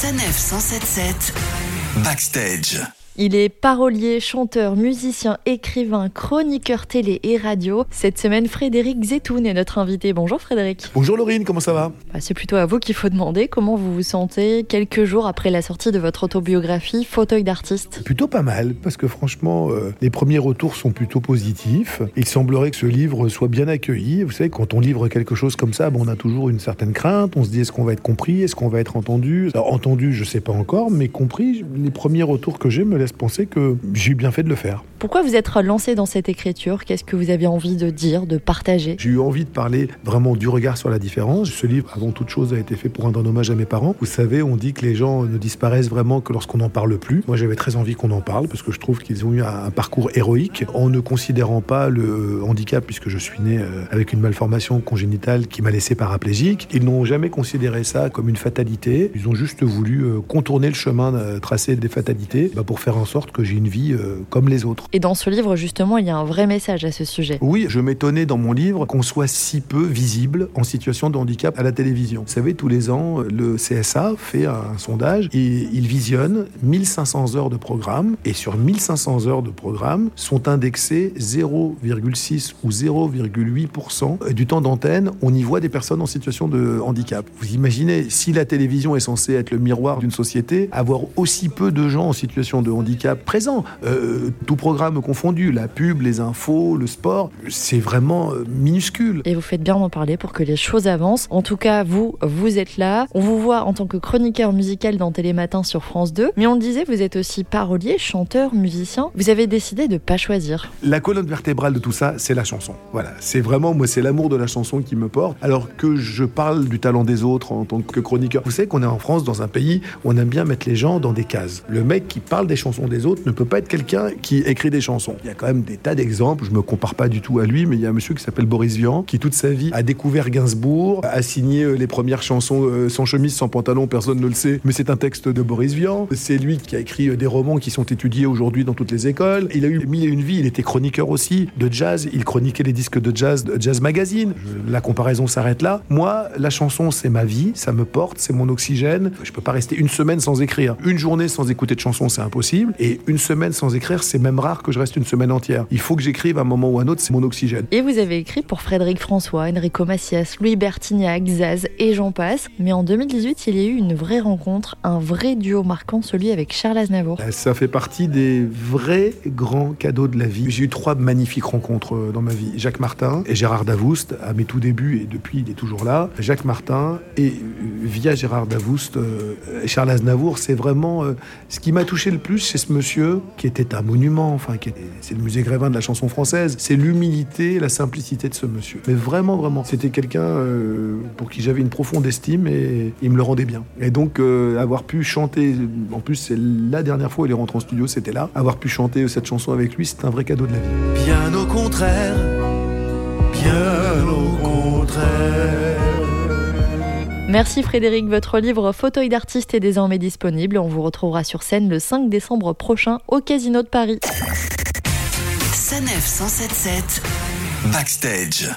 Sanef 177 Backstage. Il est parolier, chanteur, musicien, écrivain, chroniqueur télé et radio. Cette semaine, Frédéric Zetoun est notre invité. Bonjour Frédéric. Bonjour Laurine, comment ça va? Bah, C'est plutôt à vous qu'il faut demander comment vous vous sentez quelques jours après la sortie de votre autobiographie Fauteuil d'artiste? Plutôt pas mal, parce que franchement, euh, les premiers retours sont plutôt positifs. Il semblerait que ce livre soit bien accueilli. Vous savez, quand on livre quelque chose comme ça, on a toujours une certaine crainte. On se dit est-ce qu'on va être compris, est-ce qu'on va être entendu? Alors, Entendu, je sais pas encore, mais compris, les premiers retours que j'ai me laissent penser que j'ai bien fait de le faire. Pourquoi vous êtes lancé dans cette écriture? Qu'est-ce que vous avez envie de dire, de partager? J'ai eu envie de parler vraiment du regard sur la différence. Ce livre, avant toute chose, a été fait pour rendre hommage à mes parents. Vous savez, on dit que les gens ne disparaissent vraiment que lorsqu'on n'en parle plus. Moi, j'avais très envie qu'on en parle parce que je trouve qu'ils ont eu un parcours héroïque en ne considérant pas le handicap, puisque je suis né euh, avec une malformation congénitale qui m'a laissé paraplégique. Ils n'ont jamais considéré ça comme une fatalité. Ils ont juste voulu euh, contourner le chemin euh, tracé des fatalités bah, pour faire en sorte que j'ai une vie comme les autres. Et dans ce livre, justement, il y a un vrai message à ce sujet. Oui, je m'étonnais dans mon livre qu'on soit si peu visible en situation de handicap à la télévision. Vous savez, tous les ans, le CSA fait un sondage et il visionne 1500 heures de programme. Et sur 1500 heures de programme sont indexés 0,6 ou 0,8% du temps d'antenne. On y voit des personnes en situation de handicap. Vous imaginez, si la télévision est censée être le miroir d'une société, avoir aussi peu de gens en situation de handicap présents, euh, tout programme confondus, la pub, les infos, le sport, c'est vraiment euh, minuscule. Et vous faites bien d'en parler pour que les choses avancent. En tout cas, vous, vous êtes là. On vous voit en tant que chroniqueur musical dans Télématin sur France 2. Mais on le disait, vous êtes aussi parolier, chanteur, musicien. Vous avez décidé de pas choisir. La colonne vertébrale de tout ça, c'est la chanson. Voilà, c'est vraiment, moi, c'est l'amour de la chanson qui me porte. Alors que je parle du talent des autres en tant que chroniqueur. Vous savez qu'on est en France, dans un pays où on aime bien mettre les gens dans des cases. Le mec qui parle des chansons des autres ne peut pas être quelqu'un qui écrit des chansons. Il y a quand même des tas d'exemples, je me compare pas du tout à lui, mais il y a un monsieur qui s'appelle Boris Vian, qui toute sa vie a découvert Gainsbourg, a signé euh, les premières chansons euh, sans chemise, sans pantalon, personne ne le sait, mais c'est un texte de Boris Vian. C'est lui qui a écrit euh, des romans qui sont étudiés aujourd'hui dans toutes les écoles. Il a eu mille et une vies, il était chroniqueur aussi de jazz, il chroniquait les disques de jazz de Jazz Magazine. La comparaison s'arrête là. Moi, la chanson, c'est ma vie, ça me porte, c'est mon oxygène. Je peux pas rester une semaine sans écrire. Une journée sans écouter de chansons, c'est impossible. Et une semaine sans écrire, c'est même rare que je reste une semaine entière. Il faut que j'écrive à un moment ou à un autre, c'est mon oxygène. Et vous avez écrit pour Frédéric François, Enrico Macias, Louis Bertignac, Zaz et j'en passe. Mais en 2018, il y a eu une vraie rencontre, un vrai duo marquant, celui avec Charles Aznavour. Euh, ça fait partie des vrais grands cadeaux de la vie. J'ai eu trois magnifiques rencontres euh, dans ma vie. Jacques Martin et Gérard Davoust, à mes tout débuts, et depuis il est toujours là. Jacques Martin et euh, via Gérard Davoust, Charles Aznavour, c'est vraiment ce qui m'a touché le plus chez ce monsieur, qui était un monument, enfin, c'est le musée Grévin de la chanson française. C'est l'humilité, la simplicité de ce monsieur. Mais vraiment, vraiment, c'était quelqu'un euh, pour qui j'avais une profonde estime et il me le rendait bien. Et donc, euh, avoir pu chanter, en plus, c'est la dernière fois où il est rentré en studio, c'était là. Avoir pu chanter cette chanson avec lui, c'est un vrai cadeau de la vie. Bien au contraire, bien au contraire. Merci Frédéric, votre livre Fauteuil d'artiste est désormais disponible. On vous retrouvera sur scène le 5 décembre prochain au Casino de Paris. Sanef 177 Backstage.